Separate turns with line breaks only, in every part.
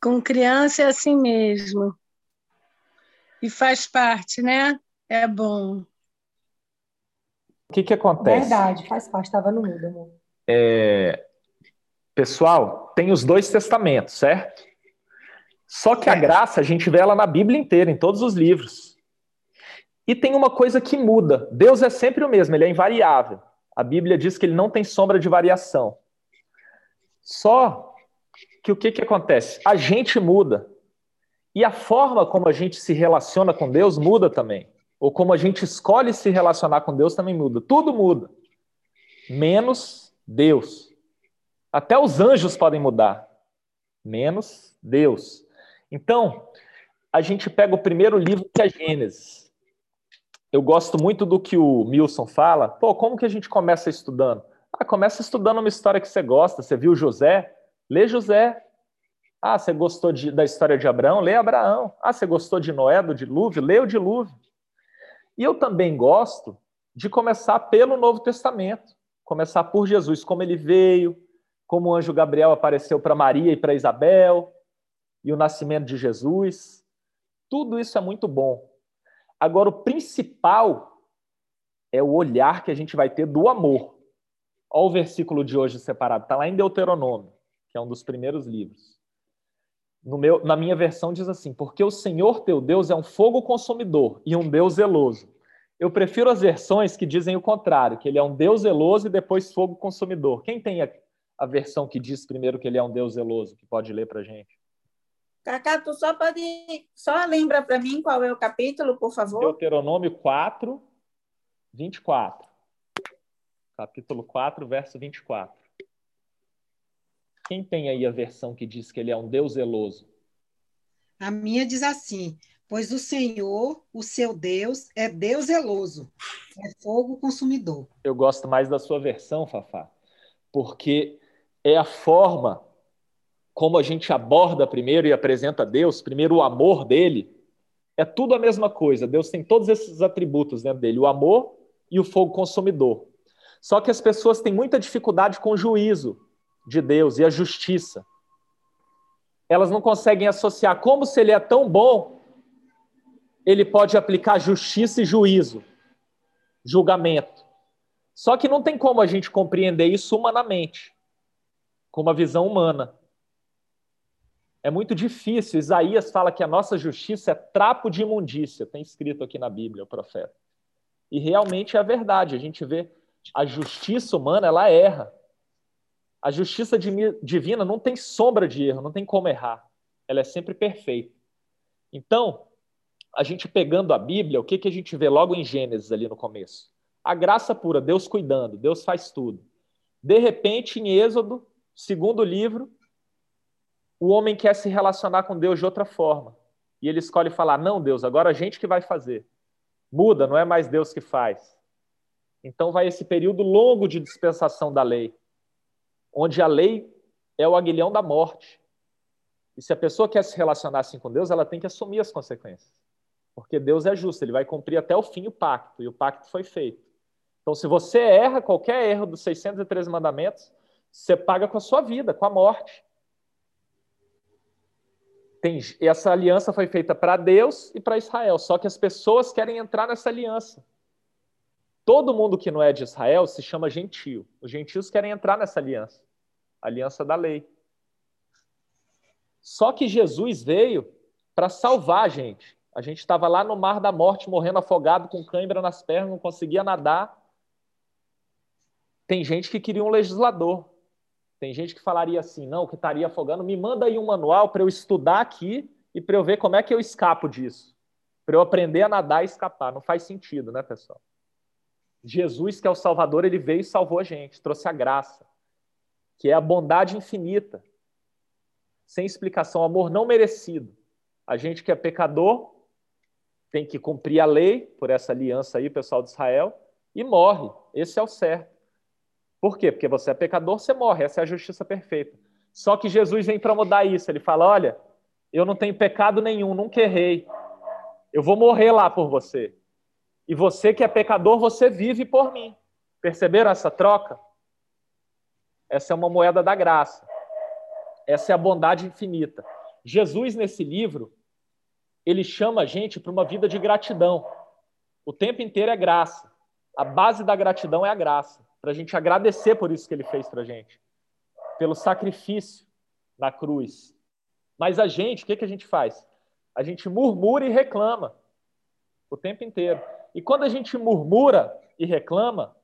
Com criança é assim mesmo. E faz parte, né? É bom.
O que, que acontece?
Verdade, faz parte, estava no mudo, amor.
É... Pessoal, tem os dois testamentos, certo? Só que a graça, a gente vê ela na Bíblia inteira, em todos os livros. E tem uma coisa que muda. Deus é sempre o mesmo, ele é invariável. A Bíblia diz que ele não tem sombra de variação. Só que o que, que acontece? A gente muda. E a forma como a gente se relaciona com Deus muda também. Ou como a gente escolhe se relacionar com Deus também muda. Tudo muda. Menos Deus. Até os anjos podem mudar. Menos Deus. Então, a gente pega o primeiro livro que é Gênesis. Eu gosto muito do que o Milson fala. Pô, como que a gente começa estudando? Ah, começa estudando uma história que você gosta. Você viu José? Lê José. Ah, você gostou de, da história de Abraão? Lê Abraão. Ah, você gostou de Noé, do dilúvio? Lê o dilúvio. E eu também gosto de começar pelo Novo Testamento. Começar por Jesus, como ele veio, como o anjo Gabriel apareceu para Maria e para Isabel, e o nascimento de Jesus. Tudo isso é muito bom. Agora, o principal é o olhar que a gente vai ter do amor. Olha o versículo de hoje separado, está lá em Deuteronômio, que é um dos primeiros livros. Meu, na minha versão diz assim: Porque o Senhor teu Deus é um fogo consumidor e um Deus zeloso. Eu prefiro as versões que dizem o contrário, que ele é um Deus zeloso e depois fogo consumidor. Quem tem a, a versão que diz primeiro que ele é um Deus zeloso, que pode ler para gente?
Cacá, tu só pode. Só lembra para mim qual é o capítulo, por favor?
Deuteronômio 4, 24. Capítulo 4, verso 24. Quem tem aí a versão que diz que ele é um Deus zeloso?
A minha diz assim: Pois o Senhor, o seu Deus, é Deus zeloso, é fogo consumidor.
Eu gosto mais da sua versão, Fafá, porque é a forma como a gente aborda primeiro e apresenta Deus, primeiro o amor dele, é tudo a mesma coisa. Deus tem todos esses atributos dentro dele: o amor e o fogo consumidor. Só que as pessoas têm muita dificuldade com o juízo de Deus e a justiça. Elas não conseguem associar como se ele é tão bom, ele pode aplicar justiça e juízo, julgamento. Só que não tem como a gente compreender isso humanamente, com uma visão humana. É muito difícil. Isaías fala que a nossa justiça é trapo de imundícia, tem escrito aqui na Bíblia, o profeta. E realmente é verdade. A gente vê a justiça humana, ela erra. A justiça divina não tem sombra de erro, não tem como errar. Ela é sempre perfeita. Então, a gente pegando a Bíblia, o que, que a gente vê logo em Gênesis ali no começo? A graça pura, Deus cuidando, Deus faz tudo. De repente, em Êxodo, segundo livro, o homem quer se relacionar com Deus de outra forma. E ele escolhe falar: não, Deus, agora a gente que vai fazer. Muda, não é mais Deus que faz. Então vai esse período longo de dispensação da lei, onde a lei é o aguilhão da morte. E se a pessoa quer se relacionar assim com Deus, ela tem que assumir as consequências. Porque Deus é justo, ele vai cumprir até o fim o pacto, e o pacto foi feito. Então, se você erra qualquer erro dos 613 mandamentos, você paga com a sua vida, com a morte. Tem, essa aliança foi feita para Deus e para Israel, só que as pessoas querem entrar nessa aliança. Todo mundo que não é de Israel se chama gentio. Os gentios querem entrar nessa aliança, aliança da lei. Só que Jesus veio para salvar a gente. A gente estava lá no mar da morte, morrendo afogado, com cãibra nas pernas, não conseguia nadar. Tem gente que queria um legislador. Tem gente que falaria assim, não, que estaria afogando, me manda aí um manual para eu estudar aqui e para eu ver como é que eu escapo disso. Para eu aprender a nadar e escapar. Não faz sentido, né, pessoal? Jesus, que é o Salvador, ele veio e salvou a gente, trouxe a graça, que é a bondade infinita, sem explicação, amor não merecido. A gente que é pecador tem que cumprir a lei por essa aliança aí, pessoal de Israel, e morre. Esse é o certo. Por quê? Porque você é pecador, você morre. Essa é a justiça perfeita. Só que Jesus vem para mudar isso. Ele fala: olha, eu não tenho pecado nenhum, nunca errei. Eu vou morrer lá por você. E você que é pecador, você vive por mim. Perceberam essa troca? Essa é uma moeda da graça. Essa é a bondade infinita. Jesus, nesse livro, ele chama a gente para uma vida de gratidão. O tempo inteiro é graça. A base da gratidão é a graça, para a gente agradecer por isso que ele fez para a gente, pelo sacrifício na cruz. Mas a gente, o que, que a gente faz? A gente murmura e reclama o tempo inteiro. E quando a gente murmura e reclama,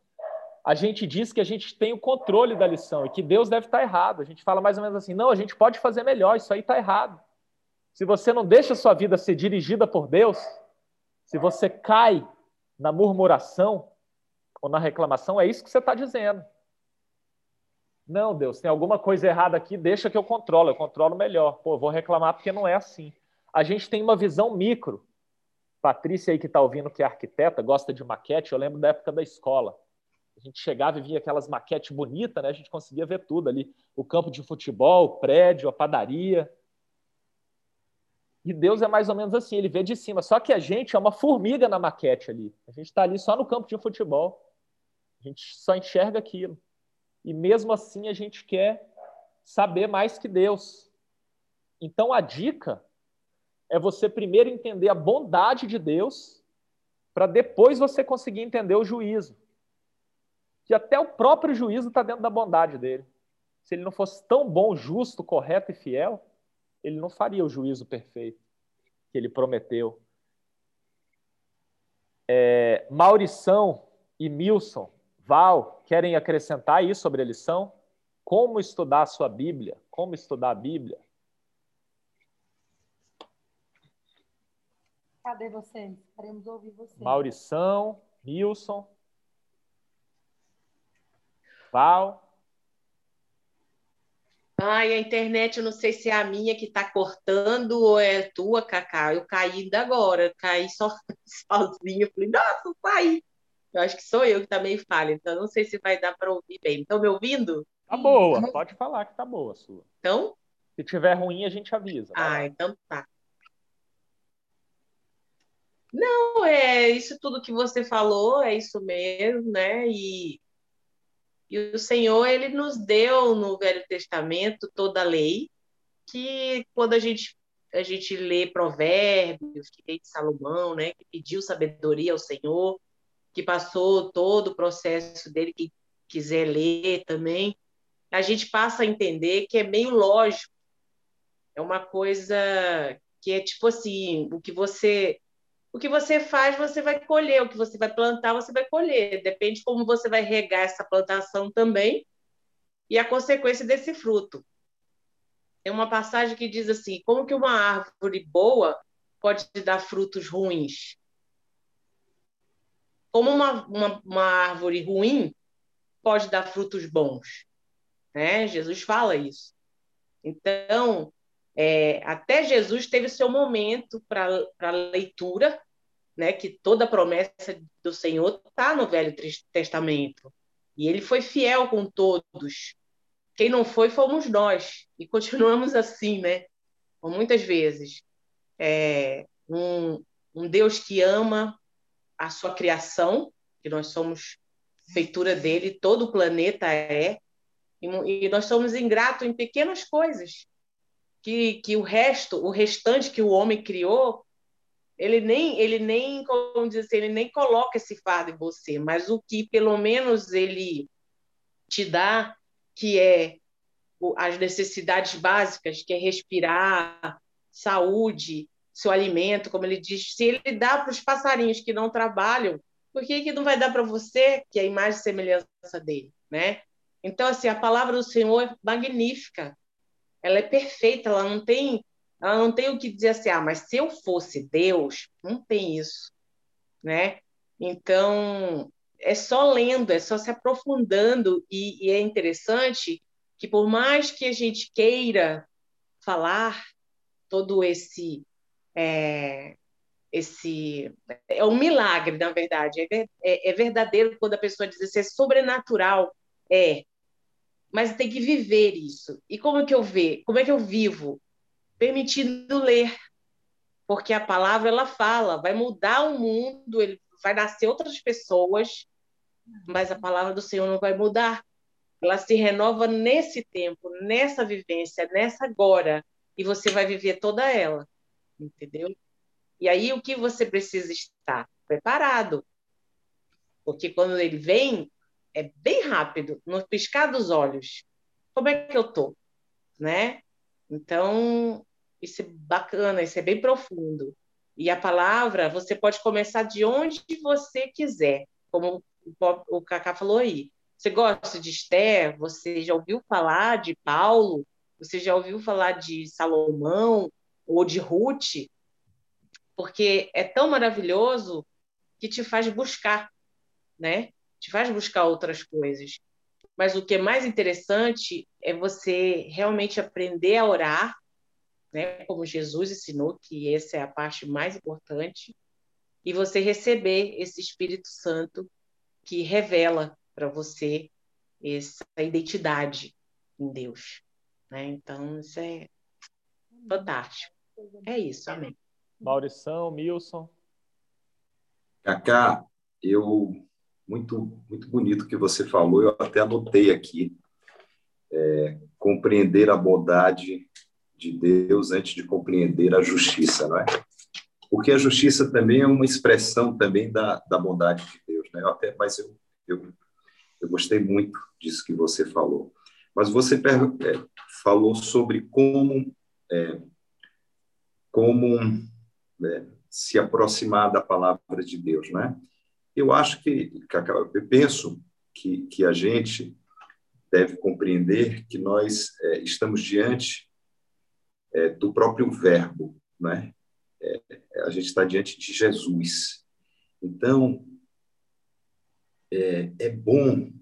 a gente diz que a gente tem o controle da lição e que Deus deve estar errado. A gente fala mais ou menos assim: não, a gente pode fazer melhor, isso aí está errado. Se você não deixa a sua vida ser dirigida por Deus, se você cai na murmuração ou na reclamação, é isso que você está dizendo. Não, Deus, tem alguma coisa errada aqui, deixa que eu controlo, eu controlo melhor. Pô, vou reclamar porque não é assim. A gente tem uma visão micro. Patrícia aí que está ouvindo, que é arquiteta, gosta de maquete, eu lembro da época da escola. A gente chegava e via aquelas maquetes bonitas, né? A gente conseguia ver tudo ali. O campo de futebol, o prédio, a padaria. E Deus é mais ou menos assim, ele vê de cima. Só que a gente é uma formiga na maquete ali. A gente está ali só no campo de futebol. A gente só enxerga aquilo. E mesmo assim a gente quer saber mais que Deus. Então a dica é você primeiro entender a bondade de Deus, para depois você conseguir entender o juízo que até o próprio juízo está dentro da bondade dele. Se ele não fosse tão bom, justo, correto e fiel, ele não faria o juízo perfeito que ele prometeu. É, Maurição e Milson, Val, querem acrescentar isso sobre a lição? Como estudar a sua Bíblia? Como estudar a Bíblia?
Cadê vocês? Queremos ouvir vocês.
Maurição, Milson. Val?
Ai, a internet, eu não sei se é a minha que está cortando ou é a tua, Cacá. Eu caí ainda agora, caí só, sozinha. Falei, nossa, saí. Eu acho que sou eu que está meio falha, então não sei se vai dar para ouvir bem. Estão me ouvindo?
Tá boa, pode falar que tá boa a sua.
Então?
Se tiver ruim, a gente avisa.
Ah, então tá. Não, é isso tudo que você falou, é isso mesmo, né? E e o Senhor, ele nos deu no Velho Testamento toda a lei, que quando a gente a gente lê Provérbios, que veio de Salomão, né, que pediu sabedoria ao Senhor, que passou todo o processo dele, que quiser ler também, a gente passa a entender que é meio lógico. É uma coisa que é tipo assim, o que você o que você faz, você vai colher, o que você vai plantar, você vai colher. Depende de como você vai regar essa plantação também e a consequência desse fruto. Tem uma passagem que diz assim: como que uma árvore boa pode dar frutos ruins? Como uma, uma, uma árvore ruim pode dar frutos bons? Né? Jesus fala isso. Então, é, até Jesus teve seu momento para a leitura, né, que toda a promessa do Senhor está no Velho Testamento. E ele foi fiel com todos. Quem não foi, fomos nós. E continuamos assim, né? Muitas vezes. É, um, um Deus que ama a sua criação, que nós somos feitura dele, todo o planeta é, e, e nós somos ingratos em pequenas coisas que, que o resto, o restante que o homem criou, ele nem, ele nem, como dizer assim, ele nem coloca esse fardo em você, mas o que pelo menos ele te dá, que é as necessidades básicas, que é respirar, saúde, seu alimento, como ele diz, se ele dá para os passarinhos que não trabalham, por que, que não vai dar para você, que é a imagem e semelhança dele, né? Então, assim, a palavra do Senhor é magnífica ela é perfeita, ela não tem, ela não tem o que dizer assim, ah, mas se eu fosse Deus, não tem isso, né? Então, é só lendo, é só se aprofundando, e, e é interessante que por mais que a gente queira falar todo esse é, esse é um milagre na verdade é, é, é, verdadeiro quando a pessoa diz assim, é sobrenatural é mas tem que viver isso. E como é que eu vejo? Como é que eu vivo? Permitindo ler. Porque a palavra ela fala, vai mudar o mundo, ele vai nascer outras pessoas, mas a palavra do Senhor não vai mudar. Ela se renova nesse tempo, nessa vivência, nessa agora. e você vai viver toda ela, entendeu? E aí o que você precisa estar preparado, porque quando ele vem é bem rápido, no piscar dos olhos. Como é que eu tô, né? Então isso é bacana, isso é bem profundo. E a palavra você pode começar de onde você quiser, como o Cacá falou aí. Você gosta de Esther? Você já ouviu falar de Paulo? Você já ouviu falar de Salomão ou de Ruth? Porque é tão maravilhoso que te faz buscar, né? Te faz buscar outras coisas. Mas o que é mais interessante é você realmente aprender a orar, né? Como Jesus ensinou, que essa é a parte mais importante, e você receber esse Espírito Santo que revela para você essa identidade em Deus. Né? Então, isso é fantástico. É isso, amém.
Maurição, Milson.
Cacá, eu muito muito bonito que você falou, eu até anotei aqui. É, compreender a bondade de Deus antes de compreender a justiça, não é? Porque a justiça também é uma expressão também da, da bondade de Deus, né? Eu até, mas eu, eu, eu gostei muito disso que você falou. Mas você é, falou sobre como é, como é, se aproximar da palavra de Deus, né? Eu acho que, eu penso que, que a gente deve compreender que nós é, estamos diante é, do próprio Verbo, né? É, a gente está diante de Jesus. Então, é, é bom,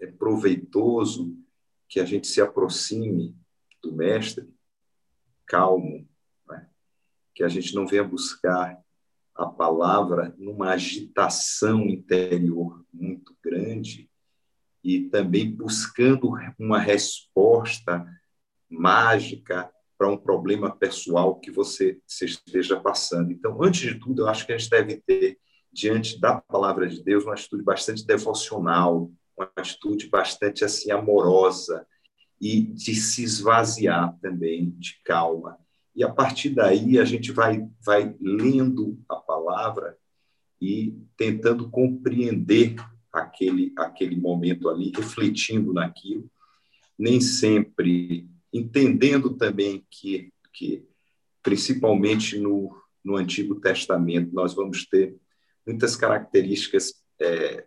é proveitoso que a gente se aproxime do Mestre calmo, né? que a gente não venha buscar a palavra numa agitação interior muito grande e também buscando uma resposta mágica para um problema pessoal que você esteja passando. Então, antes de tudo, eu acho que a gente deve ter, diante da palavra de Deus, uma atitude bastante devocional, uma atitude bastante assim amorosa e de se esvaziar também de calma. E a partir daí a gente vai vai lendo a palavra e tentando compreender aquele aquele momento ali, refletindo naquilo, nem sempre entendendo também que que principalmente no no Antigo Testamento nós vamos ter muitas características é,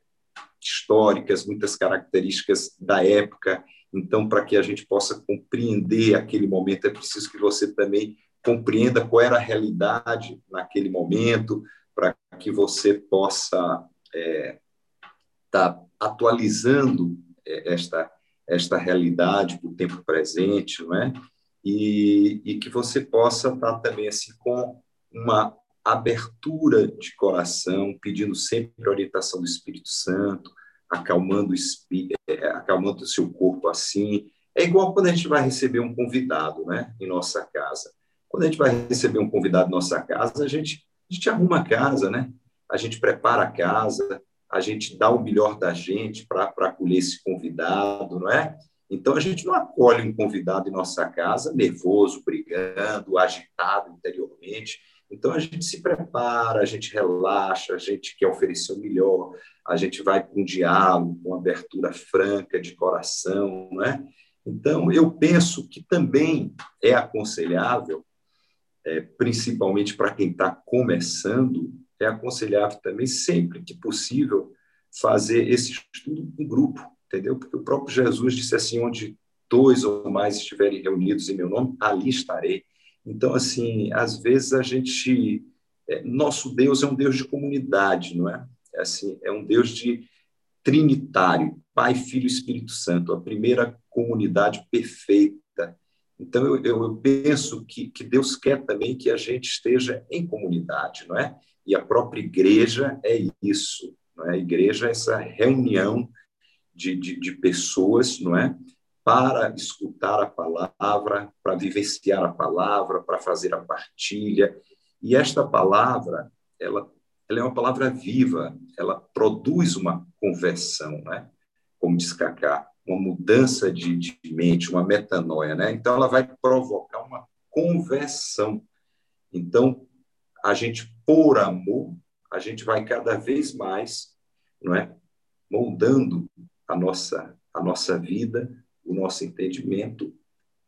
históricas, muitas características da época. Então, para que a gente possa compreender aquele momento, é preciso que você também compreenda qual era a realidade naquele momento, para que você possa estar é, tá atualizando é, esta esta realidade do tempo presente, não é? E, e que você possa estar tá também assim com uma abertura de coração, pedindo sempre a orientação do Espírito Santo, acalmando o, é, acalmando o seu corpo assim. É igual quando a gente vai receber um convidado né, em nossa casa. Quando a gente vai receber um convidado em nossa casa, a gente, a gente arruma a casa, né? a gente prepara a casa, a gente dá o melhor da gente para acolher esse convidado, não é? Então, a gente não acolhe um convidado em nossa casa nervoso, brigando, agitado interiormente. Então a gente se prepara, a gente relaxa, a gente quer oferecer o melhor, a gente vai com diálogo, com abertura franca de coração, não é? Então eu penso que também é aconselhável, é, principalmente para quem está começando, é aconselhável também sempre que possível fazer esse estudo em grupo, entendeu? Porque o próprio Jesus disse assim, onde dois ou mais estiverem reunidos em meu nome, ali estarei. Então, assim, às vezes a gente. É, nosso Deus é um Deus de comunidade, não é? é? Assim, é um Deus de trinitário, Pai, Filho e Espírito Santo, a primeira comunidade perfeita. Então, eu, eu penso que, que Deus quer também que a gente esteja em comunidade, não é? E a própria igreja é isso, não é? A igreja é essa reunião de, de, de pessoas, não é? para escutar a palavra, para vivenciar a palavra, para fazer a partilha. E esta palavra, ela, ela é uma palavra viva, ela produz uma conversão, né? como diz Cacá, uma mudança de, de mente, uma metanoia. Né? Então, ela vai provocar uma conversão. Então, a gente, por amor, a gente vai cada vez mais não é, moldando a nossa, a nossa vida, o nosso entendimento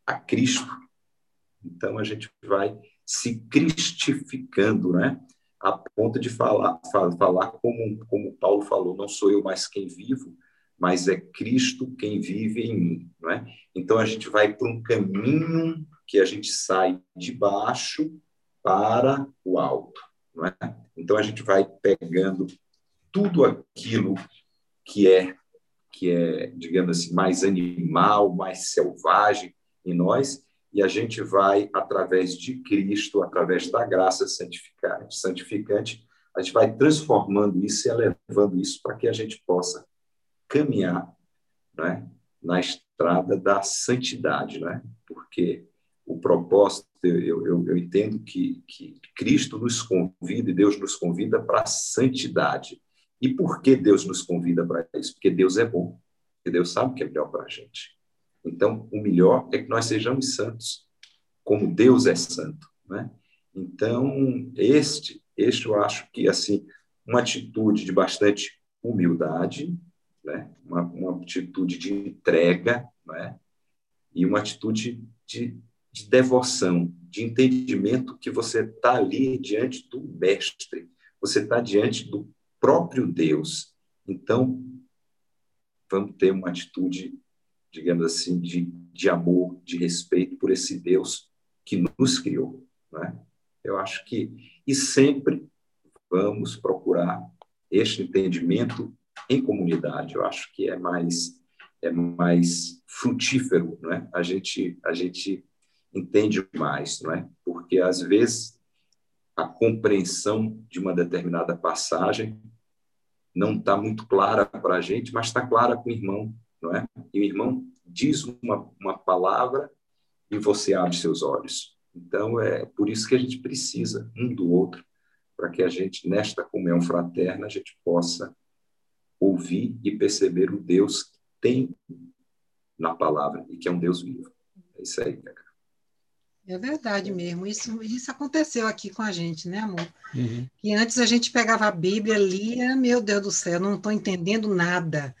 a Cristo. Então, a gente vai se cristificando, né? a ponto de falar, falar como, como Paulo falou, não sou eu mais quem vivo, mas é Cristo quem vive em mim, não é? Então a gente vai para um caminho que a gente sai de baixo para o alto, não é? Então a gente vai pegando tudo aquilo que é que é, digamos assim, mais animal, mais selvagem em nós e a gente vai, através de Cristo, através da graça santificante, santificante a gente vai transformando isso e elevando isso para que a gente possa caminhar né, na estrada da santidade, né? porque o propósito, eu, eu, eu entendo que, que Cristo nos convida e Deus nos convida para a santidade. E por que Deus nos convida para isso? Porque Deus é bom, porque Deus sabe o que é melhor para a gente. Então, o melhor é que nós sejamos santos, como Deus é santo, né? Então, este, este eu acho que assim, uma atitude de bastante humildade, né? Uma, uma atitude de entrega, né? E uma atitude de, de devoção, de entendimento que você está ali diante do mestre, você está diante do próprio Deus. Então, vamos ter uma atitude digamos assim, de, de amor, de respeito por esse Deus que nos criou. Né? Eu acho que, e sempre vamos procurar este entendimento em comunidade. Eu acho que é mais é mais frutífero, né? A gente a gente entende mais, não é? Porque às vezes a compreensão de uma determinada passagem não está muito clara para a gente, mas está clara com o irmão, não é? E o irmão diz uma, uma palavra e você abre seus olhos. Então, é por isso que a gente precisa um do outro, para que a gente, nesta comunhão fraterna, a gente possa ouvir e perceber o Deus que tem na palavra e que é um Deus vivo. É isso aí, cara.
É verdade mesmo. Isso, isso aconteceu aqui com a gente, né, amor? Uhum. Que antes a gente pegava a Bíblia, lia, meu Deus do céu, não estou entendendo nada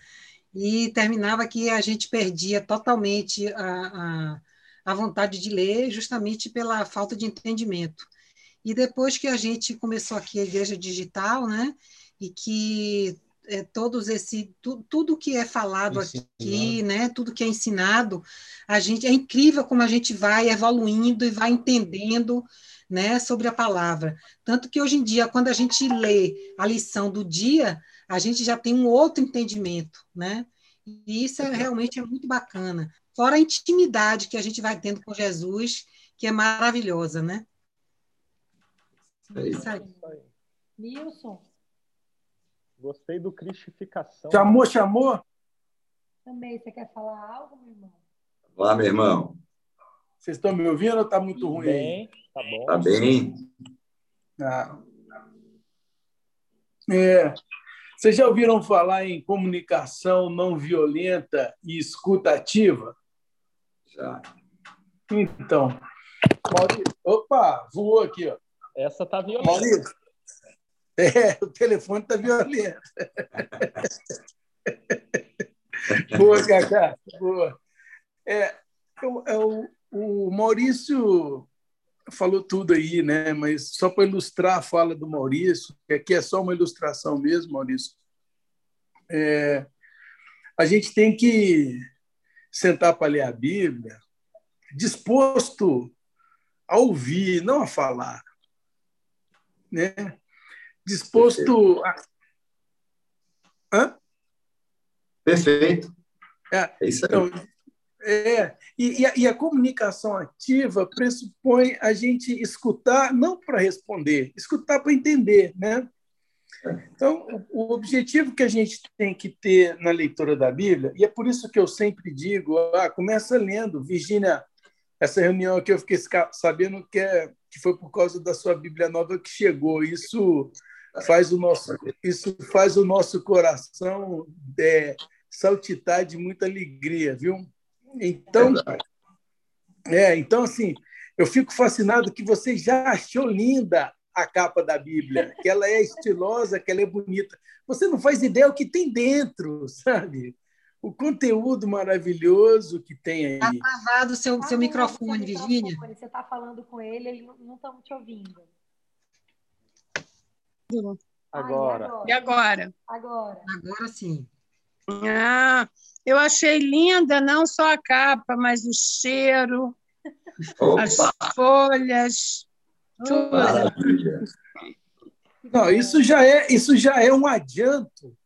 e terminava que a gente perdia totalmente a, a, a, vontade de ler, justamente pela falta de entendimento. E depois que a gente começou aqui a igreja digital, né, e que é, todos esse tu, tudo que é falado Ensinado. aqui, né, tudo que é ensinado, a gente é incrível como a gente vai evoluindo e vai entendendo né, sobre a palavra. Tanto que hoje em dia, quando a gente lê a lição do dia, a gente já tem um outro entendimento, né? E isso é, realmente é muito bacana. Fora a intimidade que a gente vai tendo com Jesus, que é maravilhosa, né?
É isso aí. Nilson.
Gostei do cristificação.
Chamou, chamou?
Também. Você quer falar algo, meu irmão?
Olá, meu irmão.
Vocês estão me ouvindo ou está muito ruim?
Bem, tá bom.
Tá bem.
Ah. É, vocês já ouviram falar em comunicação não violenta e escutativa?
Já.
Então, Maurício, opa, voou aqui, ó.
Essa tá violenta.
Maurício, é, o telefone tá violento. boa, Cacá, boa. É, eu, eu, o Maurício falou tudo aí, né? Mas só para ilustrar a fala do Maurício, que aqui é só uma ilustração mesmo, Maurício. É, a gente tem que sentar para ler a Bíblia disposto a ouvir, não a falar, né? Disposto a
Hã? Perfeito.
É, é isso aí. Então, é, e, e, a, e, a, comunicação ativa pressupõe a gente escutar, não para responder, escutar para entender. Né? Então, o, o objetivo que a gente tem que ter na leitura da Bíblia, e é por isso que eu sempre digo: ah, começa lendo. Virgínia, essa reunião aqui eu fiquei sabendo que, é, que foi por causa da sua Bíblia nova que chegou. Isso faz o nosso, isso faz o nosso coração é, saltitar de muita alegria, viu? Então, é, então assim, eu fico fascinado que você já achou linda a capa da Bíblia, que ela é estilosa, que ela é bonita. Você não faz ideia o que tem dentro, sabe? O conteúdo maravilhoso que tem aí.
Está travado o seu, seu microfone, Virgínia.
Você está falando com ele, ele não está te ouvindo.
Agora. E agora?
Agora.
Agora sim.
Ah, eu achei linda não só a capa, mas o cheiro,
Opa.
as folhas, tudo.
Maravilha.
Não, isso já é, isso já é um adianto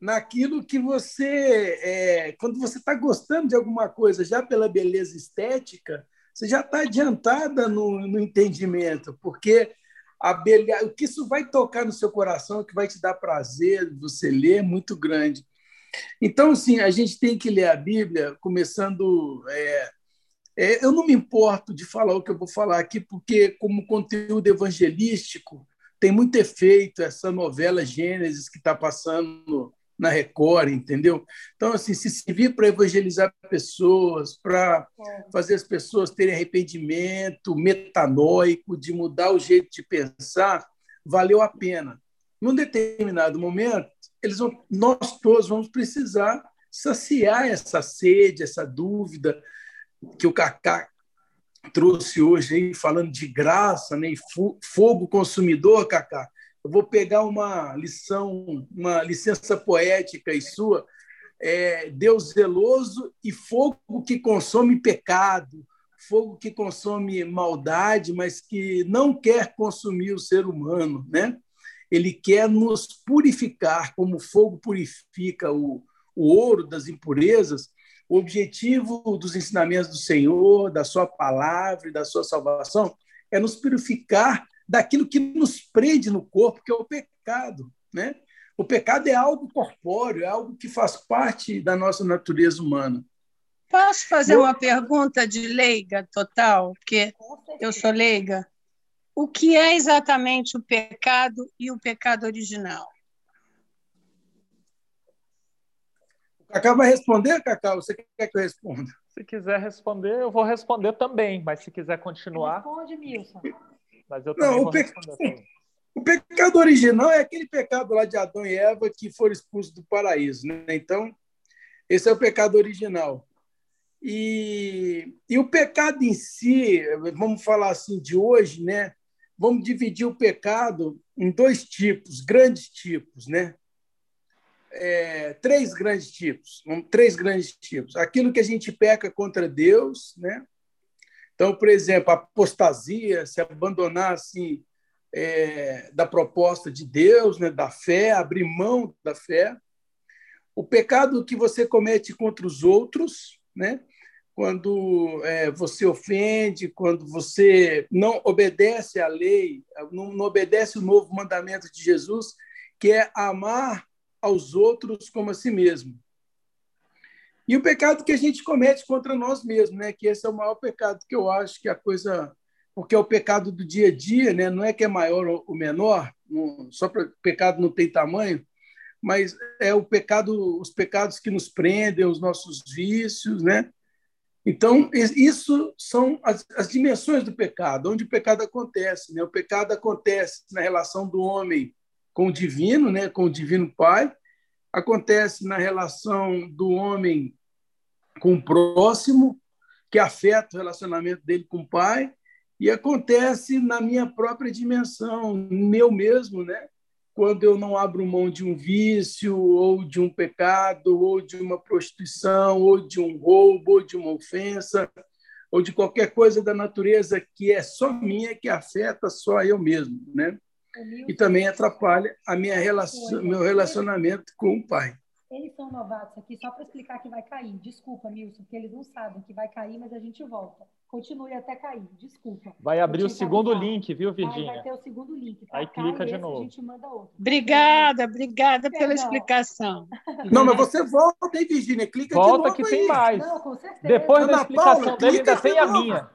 naquilo que você, é, quando você está gostando de alguma coisa já pela beleza estética, você já está adiantada no, no entendimento, porque o que isso vai tocar no seu coração, o que vai te dar prazer você ler, é muito grande. Então, assim, a gente tem que ler a Bíblia começando. É, é, eu não me importo de falar o que eu vou falar aqui, porque, como conteúdo evangelístico, tem muito efeito essa novela Gênesis que está passando na Record, entendeu? Então, assim, se servir para evangelizar pessoas, para fazer as pessoas terem arrependimento metanóico, de mudar o jeito de pensar, valeu a pena. Num determinado momento, eles vão, nós todos vamos precisar saciar essa sede, essa dúvida que o Cacá trouxe hoje aí, falando de graça, né? Fogo consumidor, Cacá. Eu vou pegar uma lição, uma licença poética e sua, é, Deus zeloso e fogo que consome pecado, fogo que consome maldade, mas que não quer consumir o ser humano, né? Ele quer nos purificar, como o fogo purifica o, o ouro das impurezas. O objetivo dos ensinamentos do Senhor, da Sua palavra e da Sua salvação é nos purificar daquilo que nos prende no corpo, que é o pecado. Né? O pecado é algo corpóreo, é algo que faz parte da nossa natureza humana.
Posso fazer uma pergunta de leiga total? Porque eu sou leiga. O que é exatamente o pecado e o pecado original?
Cacá vai responder, Cacá? Você quer que eu responda?
Se quiser responder, eu vou responder também, mas se quiser continuar.
Responde, Milson.
Mas eu também
Não, o, o pecado original é aquele pecado lá de Adão e Eva que foram expulsos do paraíso. Né? Então, esse é o pecado original. E, e o pecado em si, vamos falar assim de hoje, né? Vamos dividir o pecado em dois tipos, grandes tipos, né? É, três grandes tipos, um, três grandes tipos. Aquilo que a gente peca contra Deus, né? Então, por exemplo, a apostasia, se abandonar assim é, da proposta de Deus, né, da fé, abrir mão da fé. O pecado que você comete contra os outros, né? quando é, você ofende, quando você não obedece à lei, não, não obedece o novo mandamento de Jesus, que é amar aos outros como a si mesmo. E o pecado que a gente comete contra nós mesmos, né? Que esse é o maior pecado que eu acho que a coisa, porque é o pecado do dia a dia, né? Não é que é maior ou menor, não, só para pecado não tem tamanho, mas é o pecado, os pecados que nos prendem, os nossos vícios, né? Então, isso são as, as, dimensões do pecado, onde o pecado acontece. Né? O pecado acontece na relação do homem com o divino, né? com o divino Pai, acontece na relação do homem com o próximo, que afeta o relacionamento dele com o pai, e acontece na minha própria dimensão, meu mesmo, né? Quando eu não abro mão de um vício, ou de um pecado, ou de uma prostituição, ou de um roubo, ou de uma ofensa, ou de qualquer coisa da natureza que é só minha, que afeta só eu mesmo, né? E também atrapalha a minha relação, meu relacionamento com o pai.
São novatos aqui só para explicar que vai cair. Desculpa, Milson, porque eles não sabem que vai cair, mas a gente volta. Continue até cair. Desculpa.
Vai abrir o segundo link, viu, Virgínia?
Vai, vai ter o segundo link. Tá?
Aí clica
Cai
de
esse,
novo.
A gente manda outro.
Obrigada, obrigada pela
Perdão.
explicação.
Não, mas você volta, hein, Virgínia? Clica de
Volta
novo
que
aí.
tem mais.
Não, com certeza.
Depois da
Ana
explicação
Paula,
dele, ainda
clica
tem
de
a minha.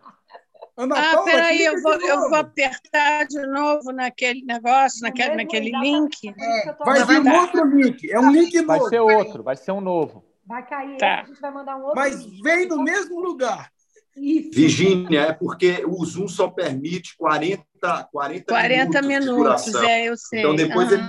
Ana
Ah,
Paula,
peraí, eu vou, eu vou apertar de novo naquele negócio, naquele,
mesmo-
naquele link.
eu tô
Vai vir um
Tá.
outro link. É um link
Vai
novo.
ser outro, vai ser um novo.
Vai cair
Tá.
a gente vai mandar um outro
Mas
link.
vem no mesmo lugar.
Isso. Virgínia, é porque o Zoom só permite 40, 40,
40 minutos, minutos
de
é, eu sei.
Então, depois
uhum.
ele